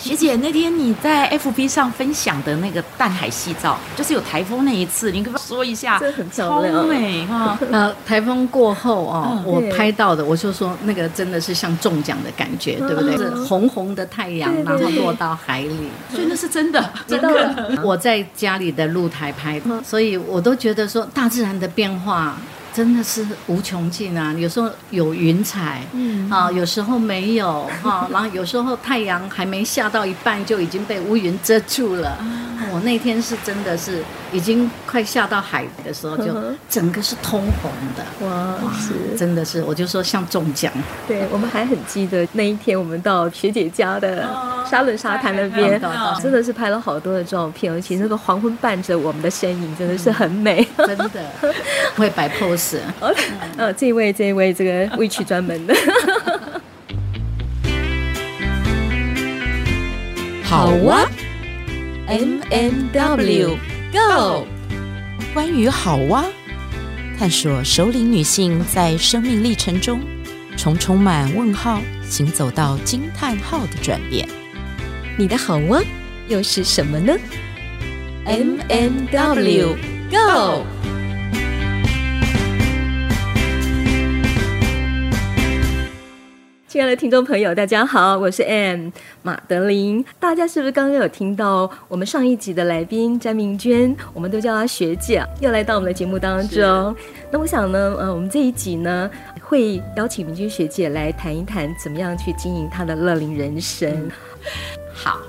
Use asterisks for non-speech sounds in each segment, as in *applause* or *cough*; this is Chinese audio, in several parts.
学姐，那天你在 FB 上分享的那个淡海夕照，就是有台风那一次，你可不可以说一下？这很漂亮，超美哈！*laughs* 呃，台风过后哦，嗯、我拍到的，我就说那个真的是像中奖的感觉，嗯、对不对？是红红的太阳，然后落到海里，所以那是真的，真的。我在家里的露台拍的，所以我都觉得说大自然的变化。真的是无穷尽啊！有时候有云彩，嗯啊，有时候没有哈，*laughs* 然后有时候太阳还没下到一半就已经被乌云遮住了。我、哦、那天是真的是已经快下到海的时候，就整个是通红的。哇，是真的是，我就说像中奖。对，我们还很记得那一天，我们到学姐家的沙伦沙滩那边，真的是拍了好多的照片，而且那个黄昏伴着我们的身影，真的是很美。*laughs* 真的会摆 pose。*laughs* 嗯，呃，这一位，这一位，这个 witch 专门的。*laughs* 好哇。M M W Go，关于好哇，探索首领女性在生命历程中，从充满问号行走到惊叹号的转变。你的好哇又是什么呢？M M W Go。亲爱的听众朋友，大家好，我是 Anne 马德琳。大家是不是刚刚有听到我们上一集的来宾詹明娟？我们都叫她学姐，又来到我们的节目当中。那我想呢，呃，我们这一集呢，会邀请明娟学姐来谈一谈，怎么样去经营她的乐龄人生。嗯、好。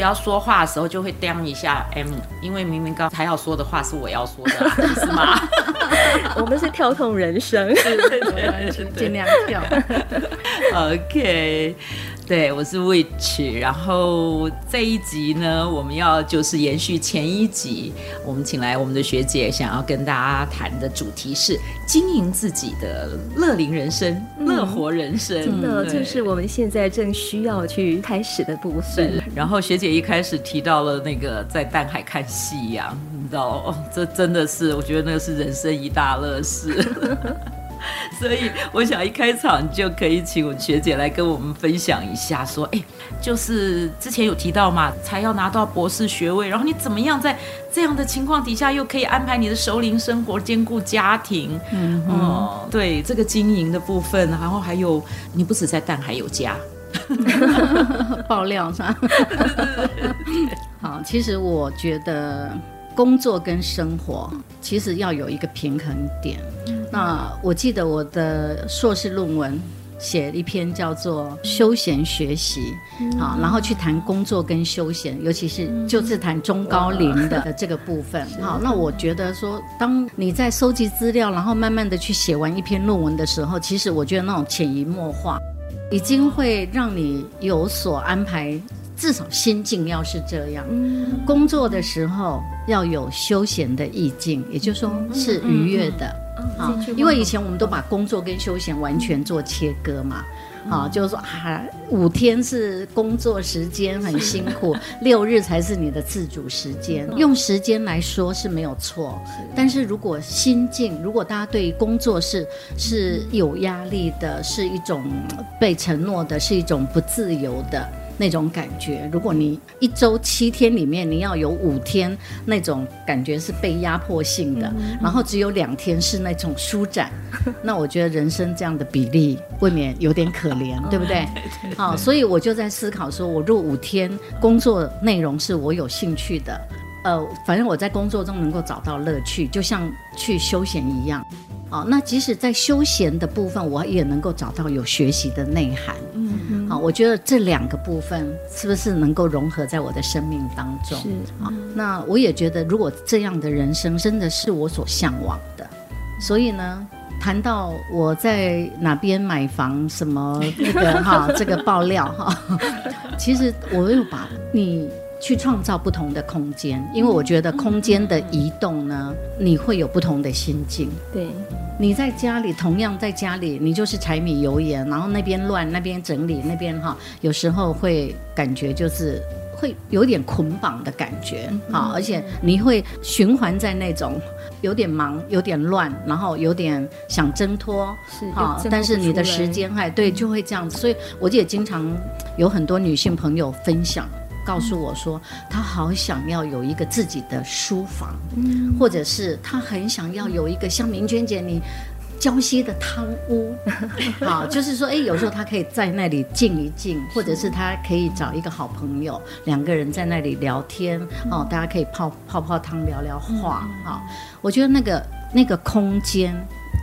要说话的时候就会叮一下 M，因为明明刚才要说的话是我要说的，啊，*laughs* 是吗？*laughs* 我们是跳痛人生，*laughs* 尽量跳。OK。对，我是 witch，然后这一集呢，我们要就是延续前一集，我们请来我们的学姐，想要跟大家谈的主题是经营自己的乐龄人生、嗯、乐活人生。真的，就是我们现在正需要去开始的部分。然后学姐一开始提到了那个在淡海看夕阳，你知道，哦，这真的是我觉得那个是人生一大乐事。*laughs* *laughs* 所以我想一开场就可以请我学姐来跟我们分享一下，说，哎，就是之前有提到嘛，才要拿到博士学位，然后你怎么样在这样的情况底下又可以安排你的熟龄生活，兼顾家庭，嗯，哦，对这个经营的部分，然后还有你不止在淡海有家，*laughs* 爆料是吧？*laughs* 好，其实我觉得。工作跟生活其实要有一个平衡点。那我记得我的硕士论文写一篇叫做《休闲学习》，好，然后去谈工作跟休闲，尤其是就是谈中高龄的这个部分。好，那我觉得说，当你在收集资料，然后慢慢的去写完一篇论文的时候，其实我觉得那种潜移默化，已经会让你有所安排。至少心境要是这样，工作的时候要有休闲的意境，也就是说是愉悦的啊。因为以前我们都把工作跟休闲完全做切割嘛，啊，就是说啊，五天是工作时间很辛苦，*laughs* 六日才是你的自主时间。用时间来说是没有错，但是如果心境，如果大家对于工作是是有压力的，是一种被承诺的，是一种不自由的。那种感觉，如果你一周七天里面你要有五天那种感觉是被压迫性的，嗯、然后只有两天是那种舒展，*laughs* 那我觉得人生这样的比例未免有点可怜，对不对？*laughs* 好、哦，所以我就在思考说，我如果五天工作内容是我有兴趣的，呃，反正我在工作中能够找到乐趣，就像去休闲一样。哦，那即使在休闲的部分，我也能够找到有学习的内涵。我觉得这两个部分是不是能够融合在我的生命当中？是。啊，那我也觉得，如果这样的人生真的是我所向往的，所以呢，谈到我在哪边买房，什么那个哈，这个爆料哈，*laughs* 其实我又把你。去创造不同的空间，因为我觉得空间的移动呢，你会有不同的心境。对，你在家里，同样在家里，你就是柴米油盐，然后那边乱，那边整理，那边哈，有时候会感觉就是会有点捆绑的感觉，好，而且你会循环在那种。有点忙，有点乱，然后有点想挣脱，是啊，但是你的时间还对，就会这样子。所以我也经常有很多女性朋友分享，告诉我说，他好想要有一个自己的书房，嗯，或者是他很想要有一个像明娟姐你。礁溪的汤屋，*laughs* 好，就是说，哎，有时候他可以在那里静一静，或者是他可以找一个好朋友，两个人在那里聊天，哦，大家可以泡泡泡汤，聊聊话，好，我觉得那个那个空间，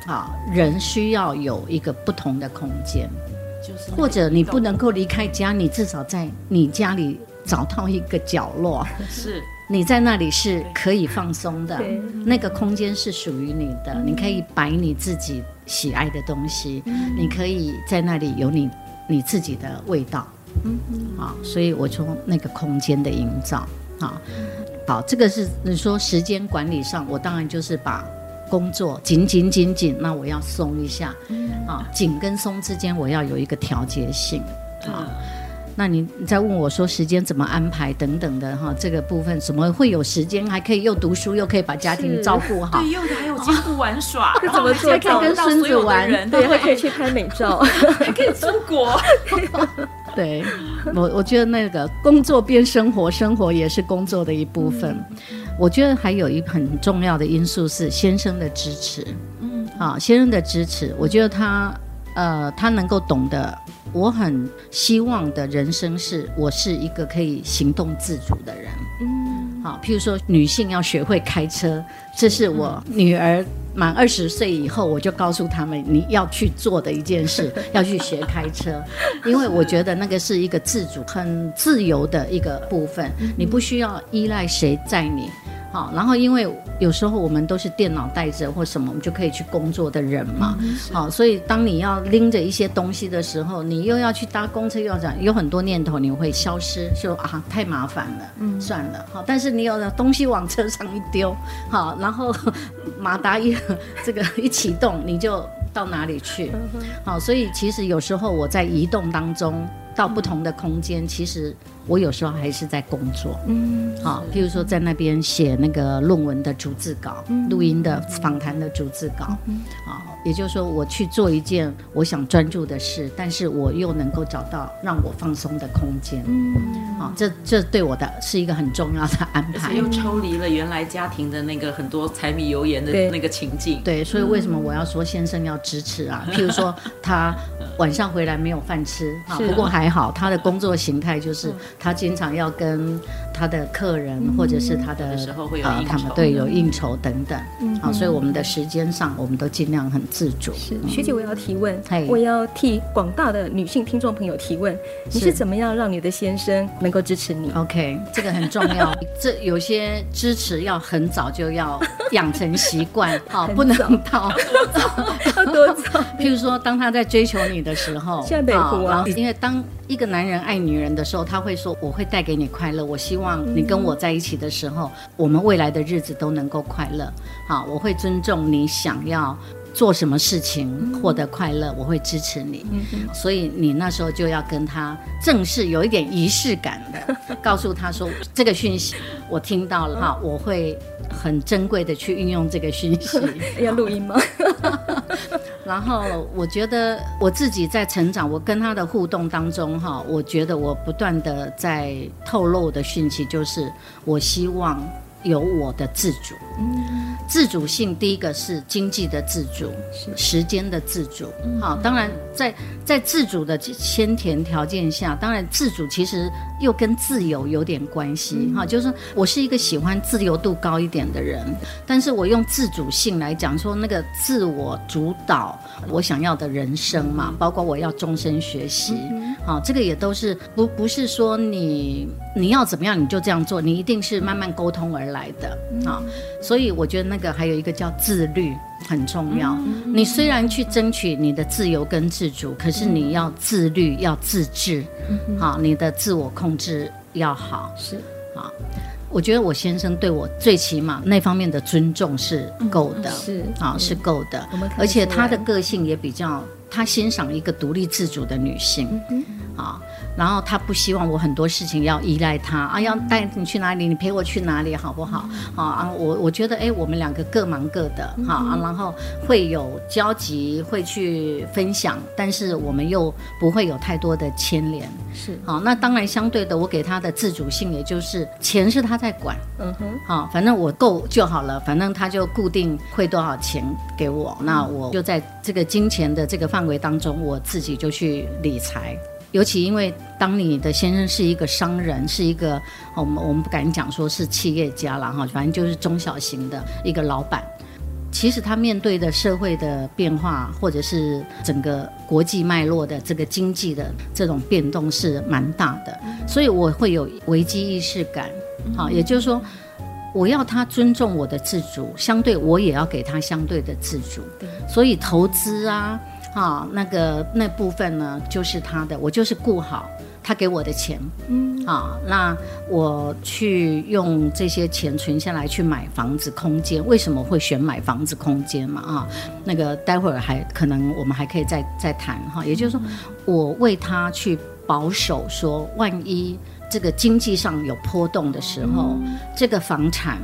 啊，人需要有一个不同的空间，就是或者你不能够离开家，你至少在你家里找到一个角落，是。你在那里是可以放松的，那个空间是属于你的，你可以摆你自己喜爱的东西，你可以在那里有你你自己的味道，嗯。啊，所以我从那个空间的营造，啊，好，这个是你说时间管理上，我当然就是把工作紧紧紧紧，那我要松一下，啊，紧跟松之间我要有一个调节性，啊。那你你再问我说时间怎么安排等等的哈，这个部分怎么会有时间还可以又读书又可以把家庭照顾好？对，又还有兼顾玩耍，*laughs* 怎么做？还可以跟孙子玩，对，还可以去拍美照，*laughs* 还可以出国。*laughs* 对，我我觉得那个工作变生活，生活也是工作的一部分。我觉得还有一很重要的因素是先生的支持。嗯，啊，先生的支持，我觉得他呃，他能够懂得。我很希望的人生是，我是一个可以行动自主的人。嗯，好，譬如说女性要学会开车，这是我女儿满二十岁以后，我就告诉他们你要去做的一件事，*laughs* 要去学开车，因为我觉得那个是一个自主、很自由的一个部分，你不需要依赖谁载你。好，然后因为有时候我们都是电脑带着或什么，我们就可以去工作的人嘛。好，所以当你要拎着一些东西的时候，你又要去搭公车，又要讲，有很多念头你会消失，说啊太麻烦了，嗯，算了。好，但是你有的东西往车上一丢，好，然后马达一这个一启动，你就到哪里去？好，所以其实有时候我在移动当中到不同的空间，其实。我有时候还是在工作，嗯，好，譬如说在那边写那个论文的逐字稿，嗯、录音的访谈的逐字稿，嗯，好，也就是说我去做一件我想专注的事，但是我又能够找到让我放松的空间，嗯，好，这这对我的是一个很重要的安排，又抽离了原来家庭的那个很多柴米油盐的那个情境，对，对，所以为什么我要说先生要支持啊？*laughs* 譬如说他晚上回来没有饭吃，啊，不过还好他的工作形态就是。他经常要跟他的客人，或者是他的、时候会有他们对有应酬等等，嗯，好，所以我们的时间上，我们都尽量很自主。是。学姐，我要提问，我要替广大的女性听众朋友提问，你是怎么样让你的先生能够支持你？OK，这个很重要，*laughs* 这有些支持要很早就要养成习惯，好，*laughs* 不能到要 *laughs* 多种？*laughs* 譬如说，当他在追求你的时候，啊，因为当一个男人爱女人的时候，他会说：“我会带给你快乐，我希望你跟我在一起的时候，我们未来的日子都能够快乐。好，我会尊重你想要做什么事情获得快乐，我会支持你。所以你那时候就要跟他正式有一点仪式感的，*laughs* 告诉他说这个讯息我听到了哈，我会很珍贵的去运用这个讯息。*laughs* 要录音吗？” *laughs* 然后我觉得我自己在成长，我跟他的互动当中，哈，我觉得我不断的在透露的讯息就是，我希望有我的自主。嗯，自主性第一个是经济的自主，时间的自主。好，当然在在自主的先天条件下，当然自主其实又跟自由有点关系。哈，就是我是一个喜欢自由度高一点的人，但是我用自主性来讲说那个自我主导我想要的人生嘛，包括我要终身学习。好，这个也都是不不是说你你要怎么样你就这样做，你一定是慢慢沟通而来的。啊。所以我觉得那个还有一个叫自律很重要。你虽然去争取你的自由跟自主，可是你要自律，要自制，好，你的自我控制要好。是啊，我觉得我先生对我最起码那方面的尊重是够的，是啊，是够的。而且他的个性也比较。他欣赏一个独立自主的女性，啊。然后他不希望我很多事情要依赖他啊，要带你去哪里，你陪我去哪里，好不好？好啊，我我觉得哎，我们两个各忙各的，好啊，然后会有交集，会去分享，但是我们又不会有太多的牵连。是，好，那当然相对的，我给他的自主性，也就是钱是他在管，嗯哼，好，反正我够就好了，反正他就固定汇多少钱给我，那我就在这个金钱的这个范围当中，我自己就去理财。尤其因为当你的先生是一个商人，是一个我们我们不敢讲说是企业家了哈，反正就是中小型的一个老板。其实他面对的社会的变化，或者是整个国际脉络的这个经济的这种变动是蛮大的，所以我会有危机意识感。好，也就是说，我要他尊重我的自主，相对我也要给他相对的自主。所以投资啊。啊，那个那部分呢，就是他的，我就是顾好他给我的钱，嗯，啊，那我去用这些钱存下来去买房子空间，为什么会选买房子空间嘛？啊，那个待会儿还可能我们还可以再再谈哈，也就是说，我为他去保守，说万一这个经济上有波动的时候，这个房产。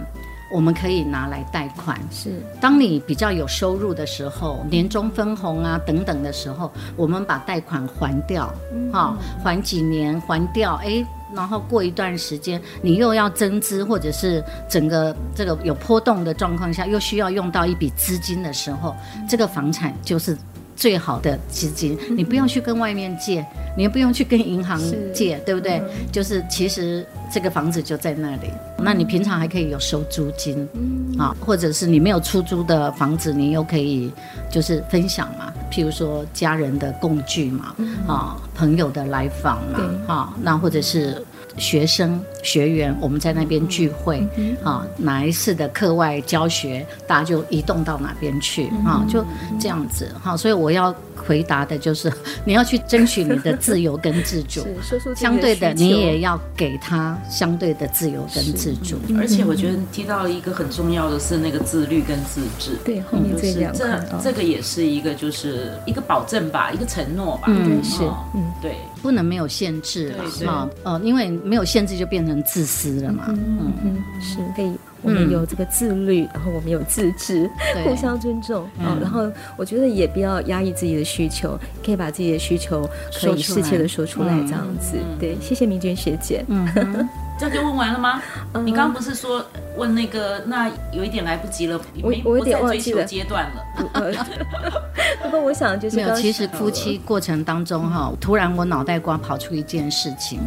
我们可以拿来贷款，是。当你比较有收入的时候，年终分红啊等等的时候，我们把贷款还掉，哈、嗯。哦，还几年还掉，哎，然后过一段时间你又要增资，或者是整个这个有波动的状况下，又需要用到一笔资金的时候，这个房产就是最好的资金，你不用去跟外面借，你也不用去跟银行借，对不对？嗯、就是其实。这个房子就在那里，那你平常还可以有收租金，啊，或者是你没有出租的房子，你又可以就是分享嘛，譬如说家人的共聚嘛，啊，朋友的来访嘛，啊，那或者是学生学员我们在那边聚会，啊，哪一次的课外教学，大家就移动到哪边去，啊，就这样子，哈，所以我要。回答的就是 *laughs* 你要去争取你的自由跟自主，*laughs* 相对的你也要给他相对的自由跟自主。而且我觉得提到一个很重要的是那个自律跟自治。对，后面这两这这个也是一个就是一个保证吧，一个承诺吧。嗯，是，嗯，对，不能没有限制了嘛，呃，因为没有限制就变成自私了嘛。嗯嗯，是可以。我们有这个自律，嗯、然后我们有自治，互相尊重啊、嗯。然后我觉得也不要压抑自己的需求，可以把自己的需求可以适切的说出来，这样子。对，谢谢明娟学姐。嗯，*laughs* 这样就问完了吗？嗯、你刚刚不是说问那个？那有一点来不及了，我我有点忘记了阶段了。*laughs* 不过我想就是没有，其实夫妻过程当中哈，突然我脑袋瓜跑出一件事情，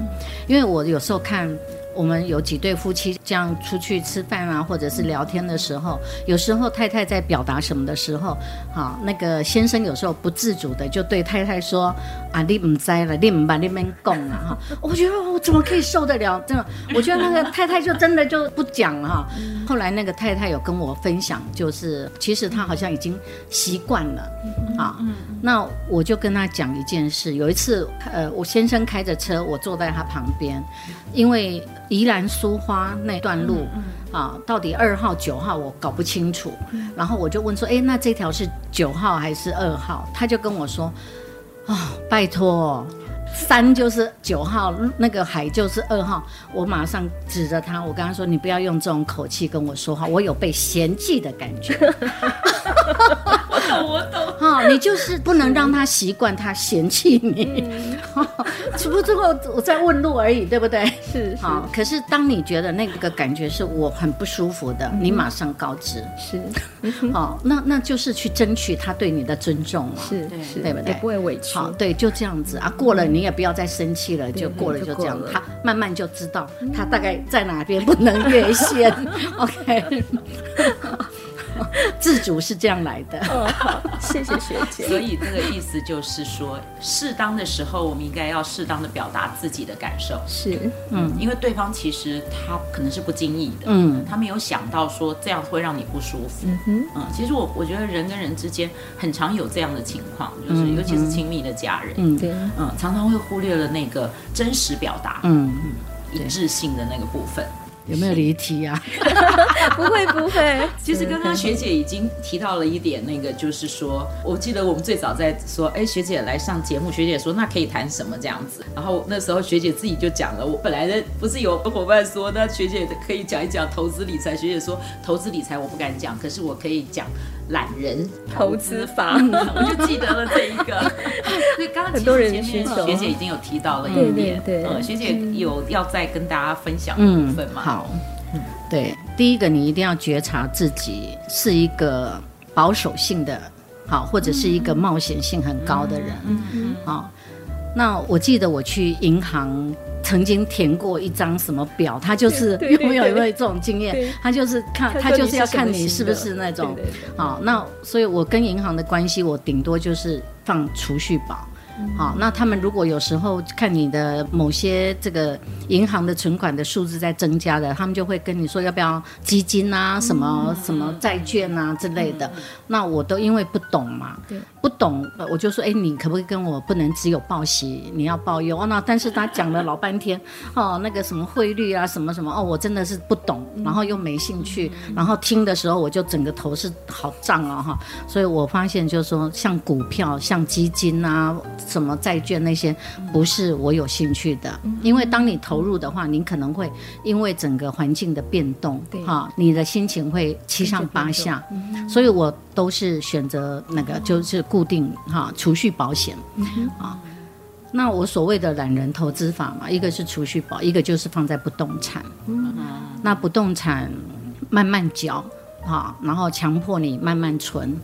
因为我有时候看。我们有几对夫妻这样出去吃饭啊，或者是聊天的时候，有时候太太在表达什么的时候，好，那个先生有时候不自主的就对太太说：“啊，你唔知了，你唔把那边供了哈。”我觉得我怎么可以受得了？真的，我觉得那个太太就真的就不讲了哈。后来那个太太有跟我分享，就是其实她好像已经习惯了啊。那我就跟她讲一件事，有一次，呃，我先生开着车，我坐在他旁边，因为。宜兰苏花那段路，嗯嗯、啊，到底二号九号我搞不清楚，嗯、然后我就问说，哎，那这条是九号还是二号？他就跟我说，啊、哦，拜托，山就是九号，那个海就是二号。我马上指着他，我跟他说，你不要用这种口气跟我说话，我有被嫌弃的感觉。*laughs* 我懂，我懂。哈，你就是不能让他习惯他嫌弃你。嗯、只不过最后我在问路而已，对不对？是。好，可是当你觉得那个感觉是我很不舒服的，嗯、你马上告知。是。好，那那就是去争取他对你的尊重嘛。是，是，对不对？不会委屈。好，对，就这样子啊。过了你也不要再生气了，就过了就这样。他慢慢就知道他大概在哪边不能越线。*laughs* OK。*laughs* 自主是这样来的。哦，好，谢谢学姐。所以这个意思就是说，适当的时候，我们应该要适当的表达自己的感受。是，嗯，因为对方其实他可能是不经意的，嗯，他没有想到说这样会让你不舒服。嗯哼，嗯，其实我我觉得人跟人之间很常有这样的情况，就是尤其是亲密的家人，嗯，对，嗯，常常会忽略了那个真实表达，嗯嗯，一致性的那个部分。有没有离题啊？不 *laughs* 会不会，*laughs* 其实刚刚学姐已经提到了一点，那个就是说，我记得我们最早在说，哎，学姐来上节目，学姐说那可以谈什么这样子，然后那时候学姐自己就讲了，我本来的不是有个伙伴说，那学姐可以讲一讲投资理财，学姐说投资理财我不敢讲，可是我可以讲懒人投资法，我就记得了这一个。*laughs* 所以刚刚很多人前面学姐已经有提到了一点，对对对，嗯，学姐有要再跟大家分享的部分吗？好。对，第一个你一定要觉察自己是一个保守性的，好，或者是一个冒险性很高的人，嗯嗯，好。那我记得我去银行曾经填过一张什么表，他就是有没有有没有这种经验？他就是看他就是要看你是不是那种，好。那所以我跟银行的关系，我顶多就是放储蓄宝。好，那他们如果有时候看你的某些这个银行的存款的数字在增加的，他们就会跟你说要不要基金啊，什么什么债券啊之类的。那我都因为不懂嘛，不懂我就说，哎，你可不可以跟我不能只有报喜，你要报忧？哦，那但是他讲了老半天，*laughs* 哦，那个什么汇率啊，什么什么，哦，我真的是不懂，然后又没兴趣，然后听的时候我就整个头是好胀啊哈。所以我发现就是说，像股票、像基金啊。什么债券那些不是我有兴趣的，因为当你投入的话，你可能会因为整个环境的变动，哈，你的心情会七上八下，所以我都是选择那个就是固定哈储蓄保险，啊，那我所谓的懒人投资法嘛，一个是储蓄保，一个就是放在不动产，嗯。那不动产慢慢缴，哈，然后强迫你慢慢存。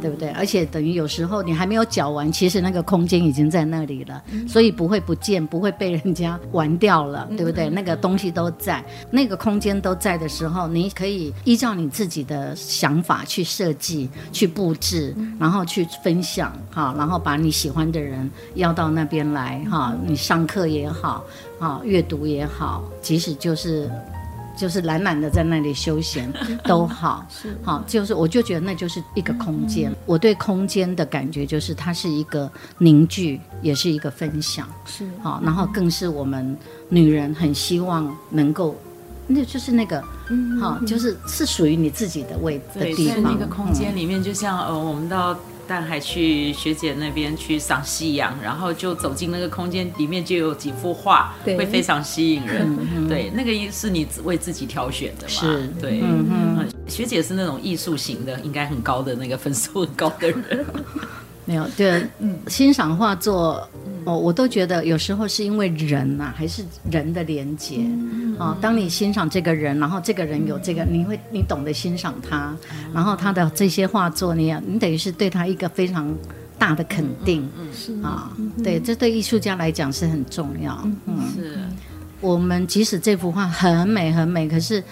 对不对？而且等于有时候你还没有缴完，其实那个空间已经在那里了，所以不会不见，不会被人家玩掉了，对不对？那个东西都在，那个空间都在的时候，你可以依照你自己的想法去设计、去布置，然后去分享，哈，然后把你喜欢的人邀到那边来，哈，你上课也好，啊，阅读也好，即使就是。就是懒懒的在那里休闲 *laughs* 都好，是好，就是我就觉得那就是一个空间。我对空间的感觉就是它是一个凝聚，也是一个分享，是好，然后更是我们女人很希望能够，那就是那个，好，就是是属于你自己的位的地方。在那个空间里面，就像呃，我们到。但还去学姐那边去赏夕阳，然后就走进那个空间里面，就有几幅画，会非常吸引人。对，那个是你为自己挑选的嘛？是，对。嗯，学姐是那种艺术型的，应该很高的那个分数很高的人。*laughs* 没有，对，欣赏画作。哦，我都觉得有时候是因为人呐、啊，还是人的连接。嗯、哦，当你欣赏这个人，然后这个人有这个，你会你懂得欣赏他，嗯、然后他的这些画作，你你等于是对他一个非常大的肯定。嗯，是啊，对，这对艺术家来讲是很重要。嗯，是我们即使这幅画很美很美，可是。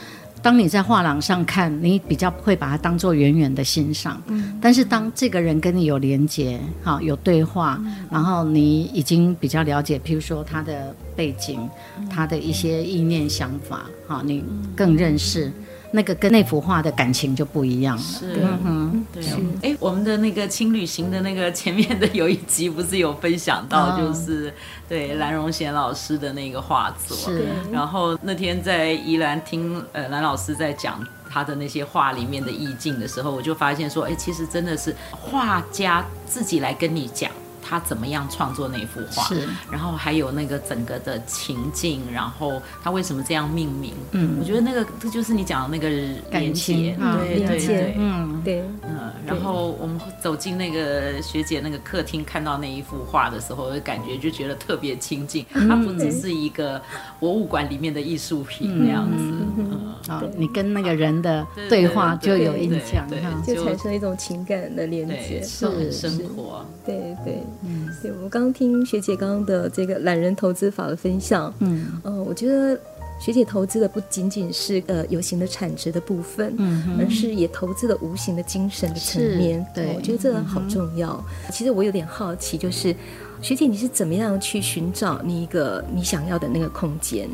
当你在画廊上看，你比较会把它当做远远的欣赏。嗯，但是当这个人跟你有连接，好有对话，嗯、然后你已经比较了解，譬如说他的背景，嗯、他的一些意念想法，好，你更认识。那个跟那幅画的感情就不一样了。是，嗯，对。哎，我们的那个轻旅行的那个前面的有一集不是有分享到，就是对蓝荣贤老师的那个画作。是。然后那天在宜兰听呃蓝老师在讲他的那些画里面的意境的时候，我就发现说，哎，其实真的是画家自己来跟你讲。他怎么样创作那幅画？是，然后还有那个整个的情境，然后他为什么这样命名？嗯，我觉得那个这就是你讲的那个连接，对对对，嗯对，嗯，然后我们走进那个学姐那个客厅，看到那一幅画的时候，感觉就觉得特别亲近。它不只是一个博物馆里面的艺术品那样子，嗯，啊，你跟那个人的对话就有印象，对，就产生一种情感的连接，是很生活，对对。嗯，对，我刚刚听学姐刚刚的这个懒人投资法的分享，嗯，呃，我觉得学姐投资的不仅仅是呃有形的产值的部分，嗯，而是也投资了无形的精神的层面，对，我觉得这个好重要。嗯、其实我有点好奇，就是学姐你是怎么样去寻找你一个你想要的那个空间？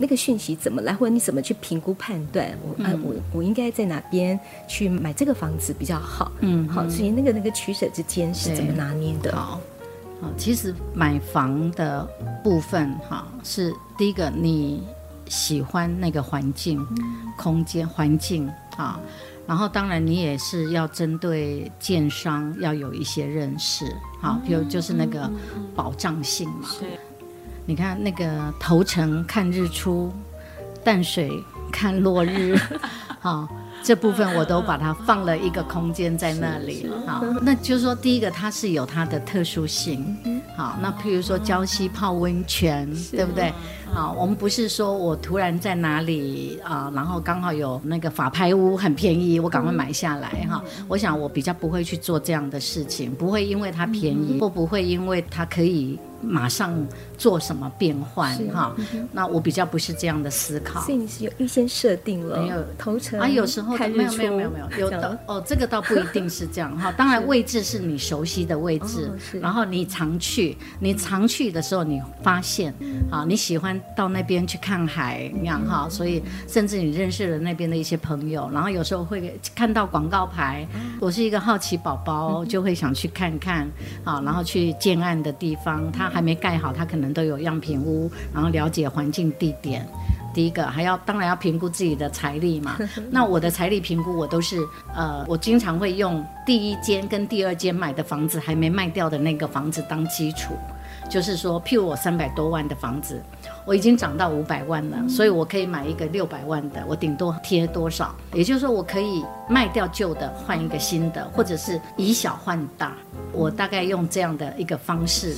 那个讯息怎么来，或者你怎么去评估判断？我、嗯、啊，我我应该在哪边去买这个房子比较好？嗯，好，所以那个那个取舍之间是怎么拿捏的？好，其实买房的部分哈，是第一个，你喜欢那个环境、空间、环境啊。然后，当然你也是要针对建商要有一些认识，好，比如就是那个保障性嘛。是。你看那个头城看日出，淡水看落日，*laughs* 好。这部分我都把它放了一个空间在那里，好，那就是说，第一个它是有它的特殊性，好，那譬如说礁溪泡温泉，对不对？好，我们不是说我突然在哪里啊，然后刚好有那个法拍屋很便宜，我赶快买下来哈。我想我比较不会去做这样的事情，不会因为它便宜，或不会因为它可以。马上做什么变换哈？那我比较不是这样的思考。所以你是有预先设定了，没有头程啊？有时候没有没有没有没有有的哦，这个倒不一定是这样哈。*laughs* 当然位置是你熟悉的位置，然后你常去，你常去的时候你发现啊，你喜欢到那边去看海那样哈，所以甚至你认识了那边的一些朋友，然后有时候会看到广告牌，我是一个好奇宝宝，就会想去看看啊，然后去建案的地方，它。还没盖好，它可能都有样品屋，然后了解环境地点。第一个还要当然要评估自己的财力嘛。*laughs* 那我的财力评估，我都是呃，我经常会用第一间跟第二间买的房子还没卖掉的那个房子当基础，就是说，譬如我三百多万的房子，我已经涨到五百万了，所以我可以买一个六百万的，我顶多贴多少？也就是说，我可以卖掉旧的，换一个新的，或者是以小换大。我大概用这样的一个方式。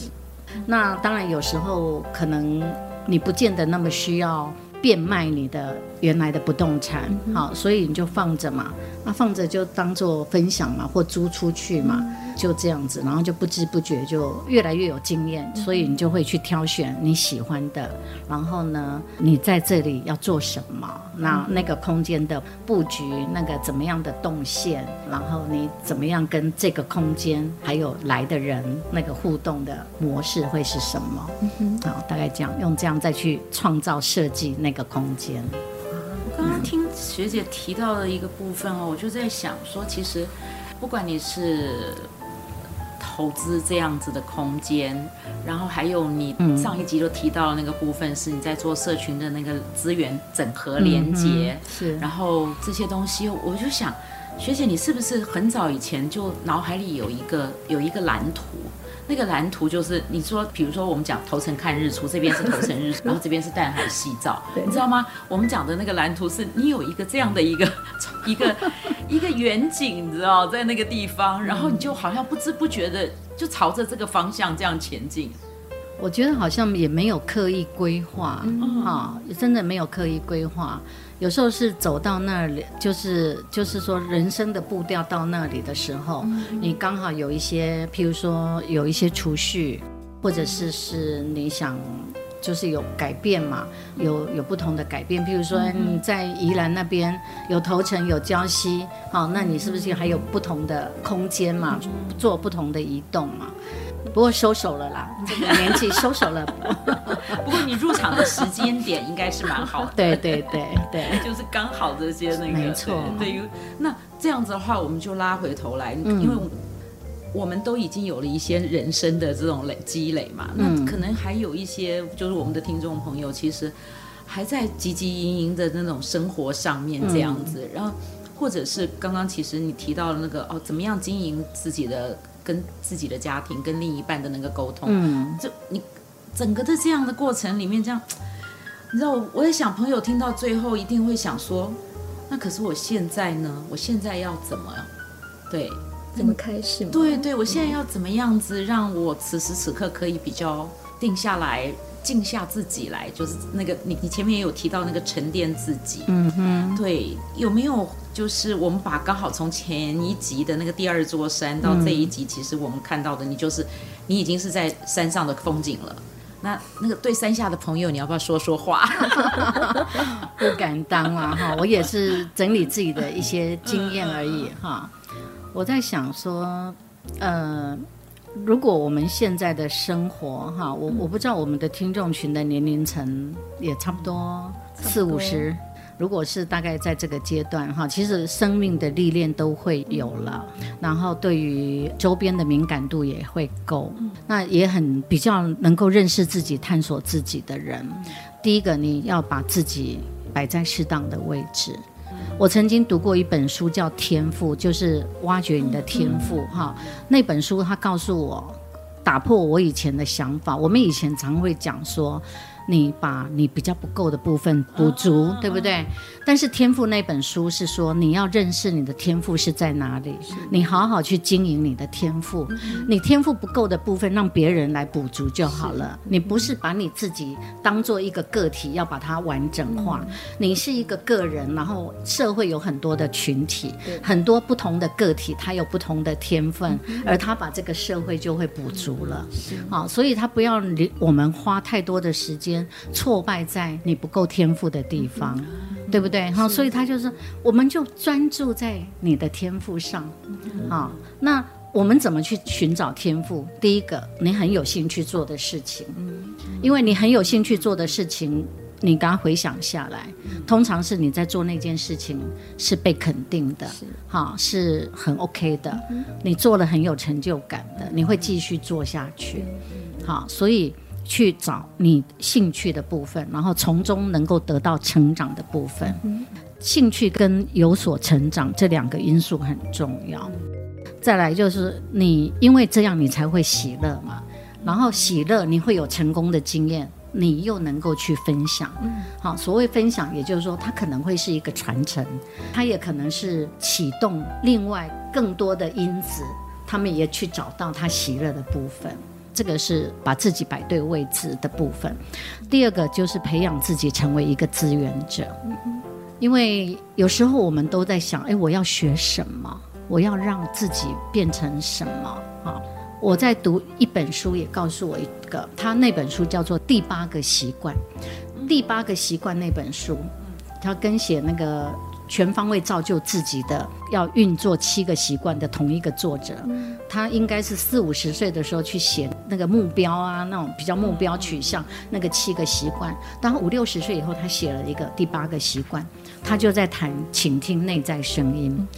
那当然，有时候可能你不见得那么需要变卖你的原来的不动产，好，所以你就放着嘛。那放着就当做分享嘛，或租出去嘛。就这样子，然后就不知不觉就越来越有经验，所以你就会去挑选你喜欢的。然后呢，你在这里要做什么？那那个空间的布局，那个怎么样的动线？然后你怎么样跟这个空间还有来的人那个互动的模式会是什么？嗯哼，好，大概这样，用这样再去创造设计那个空间。我刚刚听学姐提到的一个部分哦，我就在想说，其实不管你是。投资这样子的空间，然后还有你上一集都提到的那个部分，是你在做社群的那个资源整合连接，是，然后这些东西，我就想，学姐你是不是很早以前就脑海里有一个有一个蓝图？那个蓝图就是你说，比如说我们讲头城看日出，这边是头城日出，*laughs* 然后这边是淡海夕照，你知道吗？我们讲的那个蓝图是你有一个这样的一个一个 *laughs* 一个远景，你知道，在那个地方，然后你就好像不知不觉的就朝着这个方向这样前进。我觉得好像也没有刻意规划啊，嗯哦，真的没有刻意规划。有时候是走到那里，就是就是说人生的步调到那里的时候，嗯、你刚好有一些，譬如说有一些储蓄，或者是是你想就是有改变嘛，有有不同的改变。譬如说你在宜兰那边有头城有礁溪，好，那你是不是还有不同的空间嘛，做不同的移动嘛？不过收手了啦，*laughs* 这个年纪收手了。*laughs* 不过你入场的时间点应该是蛮好的。*laughs* 对对对对，就是刚好这些那个。没错。对于那这样子的话，我们就拉回头来，嗯、因为我们都已经有了一些人生的这种累积累嘛，嗯、那可能还有一些就是我们的听众朋友，其实还在汲汲营营的那种生活上面这样子，嗯、然后或者是刚刚其实你提到了那个哦，怎么样经营自己的。跟自己的家庭、跟另一半的那个沟通，嗯，就你整个的这样的过程里面，这样，你知道，我我在想，朋友听到最后一定会想说，那可是我现在呢？我现在要怎么？对，怎么开始？对对，我现在要怎么样子，让我此时此刻可以比较定下来，静下自己来，就是那个你你前面也有提到那个沉淀自己，嗯哼，对，有没有？就是我们把刚好从前一集的那个第二座山到这一集，其实我们看到的你就是你已经是在山上的风景了。那那个对山下的朋友，你要不要说说话？*laughs* 不敢当啊哈，我也是整理自己的一些经验而已哈。我在想说，呃，如果我们现在的生活哈，我我不知道我们的听众群的年龄层也差不多四五十。如果是大概在这个阶段哈，其实生命的历练都会有了，然后对于周边的敏感度也会够，那也很比较能够认识自己、探索自己的人。第一个，你要把自己摆在适当的位置。我曾经读过一本书，叫《天赋》，就是挖掘你的天赋哈。那本书它告诉我，打破我以前的想法。我们以前常会讲说。你把你比较不够的部分补足，啊、对不对？但是天赋那本书是说，你要认识你的天赋是在哪里，你好好去经营你的天赋。嗯、你天赋不够的部分，让别人来补足就好了。你不是把你自己当做一个个体，要把它完整化。嗯、你是一个个人，然后社会有很多的群体，很多不同的个体，他有不同的天分，嗯、而他把这个社会就会补足了。好，所以他不要我们花太多的时间。挫败在你不够天赋的地方，嗯、对不对？好，所以他就是，我们就专注在你的天赋上。好，那我们怎么去寻找天赋？第一个，你很有兴趣做的事情，因为你很有兴趣做的事情，你刚刚回想下来，通常是你在做那件事情是被肯定的，哈，是很 OK 的，你做了很有成就感的，你会继续做下去。好，所以。去找你兴趣的部分，然后从中能够得到成长的部分。兴趣跟有所成长这两个因素很重要。再来就是你，因为这样你才会喜乐嘛。然后喜乐你会有成功的经验，你又能够去分享。好，所谓分享，也就是说它可能会是一个传承，它也可能是启动另外更多的因子，他们也去找到他喜乐的部分。这个是把自己摆对位置的部分。第二个就是培养自己成为一个资源者，因为有时候我们都在想，哎，我要学什么？我要让自己变成什么？啊，我在读一本书，也告诉我一个，他那本书叫做《第八个习惯》。第八个习惯那本书，他跟写那个。全方位造就自己的，要运作七个习惯的同一个作者，他应该是四五十岁的时候去写那个目标啊，那种比较目标取向那个七个习惯。当五六十岁以后，他写了一个第八个习惯，他就在谈倾听内在声音。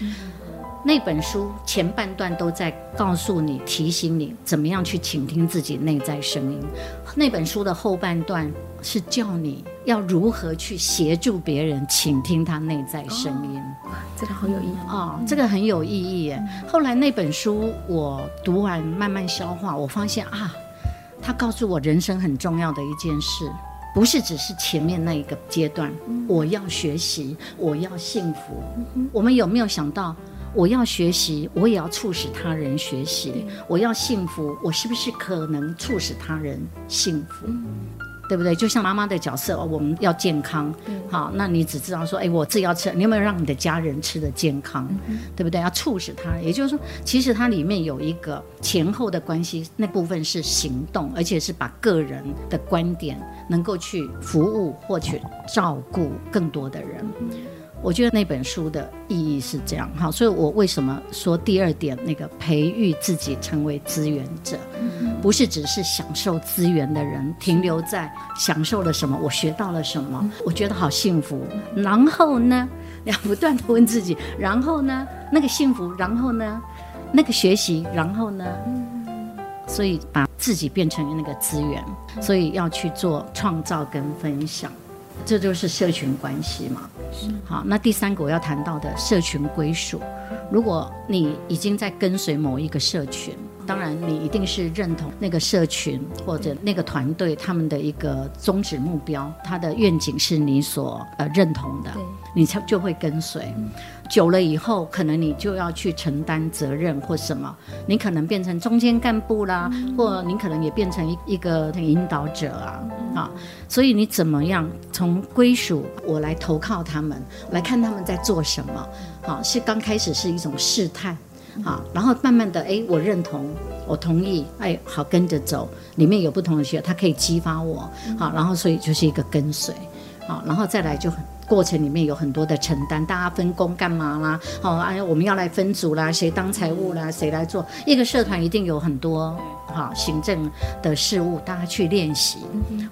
那本书前半段都在告诉你、提醒你怎么样去倾听自己内在声音。那本书的后半段是叫你要如何去协助别人倾听他内在声音。这个好有意义啊、哦！这个很有意义耶。嗯、后来那本书我读完，慢慢消化，我发现啊，他告诉我人生很重要的一件事，不是只是前面那一个阶段，嗯、我要学习，我要幸福。嗯、我们有没有想到？我要学习，我也要促使他人学习。我要幸福，我是不是可能促使他人幸福？嗯、对不对？就像妈妈的角色，我们要健康。嗯、好，那你只知道说，哎，我自己要吃，你有没有让你的家人吃的健康？嗯、对不对？要促使他，也就是说，其实它里面有一个前后的关系，那部分是行动，而且是把个人的观点能够去服务或去照顾更多的人。嗯我觉得那本书的意义是这样，哈，所以我为什么说第二点那个培育自己成为资源者，不是只是享受资源的人，停留在享受了什么，我学到了什么，我觉得好幸福，然后呢，*laughs* 要不断的问自己，然后呢，那个幸福，然后呢，那个学习，然后呢，所以把自己变成那个资源，所以要去做创造跟分享。这就是社群关系嘛。是好，那第三个我要谈到的社群归属。如果你已经在跟随某一个社群，当然你一定是认同那个社群或者那个团队他们的一个宗旨目标，他的愿景是你所呃认同的，你才就会跟随。嗯。久了以后，可能你就要去承担责任或什么，你可能变成中间干部啦，嗯、或你可能也变成一一个引导者啊，嗯、啊，所以你怎么样从归属我来投靠他们，来看他们在做什么，啊，是刚开始是一种试探，啊，然后慢慢的，哎，我认同，我同意，哎，好跟着走，里面有不同的学，它可以激发我，好，然后所以就是一个跟随。好，然后再来就很过程里面有很多的承担，大家分工干嘛啦？哦，哎，我们要来分组啦，谁当财务啦，谁来做？一个社团一定有很多好行政的事务，大家去练习。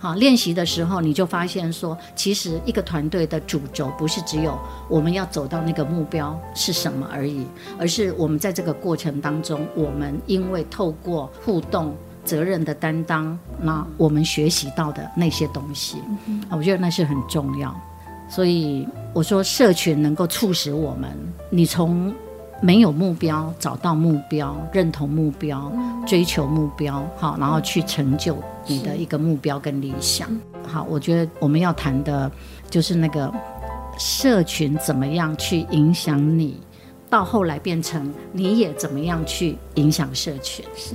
好，练习的时候你就发现说，其实一个团队的主轴不是只有我们要走到那个目标是什么而已，而是我们在这个过程当中，我们因为透过互动、责任的担当，那我们学习到的那些东西，啊我觉得那是很重要。所以我说，社群能够促使我们，你从没有目标找到目标，认同目标，追求目标，好，然后去成就你的一个目标跟理想。好，我觉得我们要谈的就是那个社群怎么样去影响你，到后来变成你也怎么样去影响社群。是。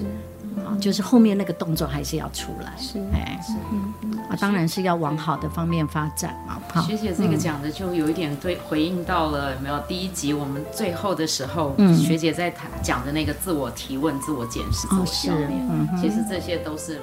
就是后面那个动作还是要出来，是哎，是嗯啊，当然是要往好的方面发展嘛。好，学姐这个讲的就有一点对回应到了有没有？第一集我们最后的时候，嗯，学姐在谈讲的那个自我提问、自我检视、自我修炼，嗯，其实这些都是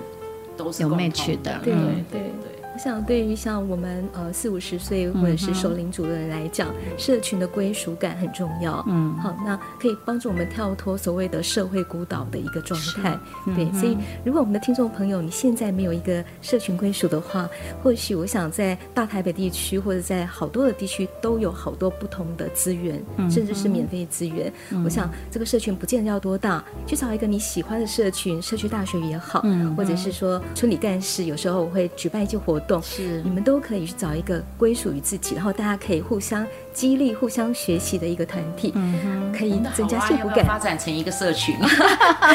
都是有 match 的，对对对。我想，对于像我们呃四五十岁或者是熟龄族的人来讲，嗯、社群的归属感很重要。嗯，好，那可以帮助我们跳脱所谓的社会孤岛的一个状态。嗯、对，所以如果我们的听众朋友你现在没有一个社群归属的话，或许我想在大台北地区或者在好多的地区都有好多不同的资源，嗯、甚至是免费资源。嗯、我想这个社群不见得要多大，去找一个你喜欢的社群，社区大学也好，嗯、或者是说村里干事，有时候我会举办一些活动。是，你们都可以去找一个归属于自己，然后大家可以互相激励、互相学习的一个团体，嗯哼，可以增加幸福感，发展成一个社群。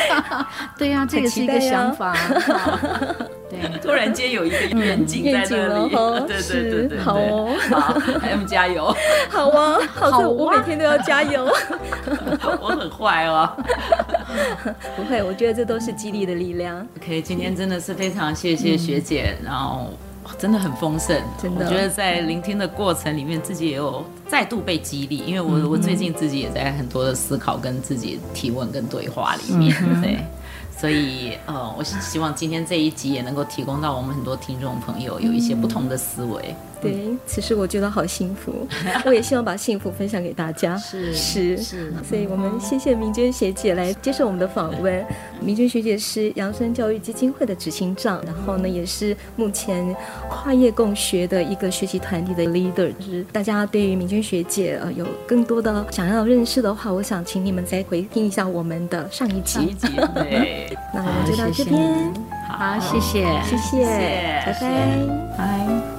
*laughs* 对呀，这个是一个想法。对，突然间有一个愿景在那里，*laughs* 对对对对，好哦，好，M 加油，好啊，好，我每天都要加油。*laughs* 我很坏哦，不会，我觉得这都是激励的力量。OK，今天真的是非常谢谢学姐，然后。真的很丰盛，真的。我觉得在聆听的过程里面，自己也有再度被激励，因为我我最近自己也在很多的思考跟自己提问跟对话里面，对。所以，呃，我希望今天这一集也能够提供到我们很多听众朋友有一些不同的思维。对，其实我觉得好幸福，*laughs* 我也希望把幸福分享给大家。*laughs* 是是是，所以我们谢谢明娟学姐来接受我们的访问。明娟学姐是扬声教育基金会的执行长，然后呢，也是目前跨业共学的一个学习团体的 leader。就是大家对于明娟学姐呃有更多的想要认识的话，我想请你们再回听一下我们的上一集。一集 *laughs* 对。那我们就到这边。好，谢谢，谢谢，拜拜，拜。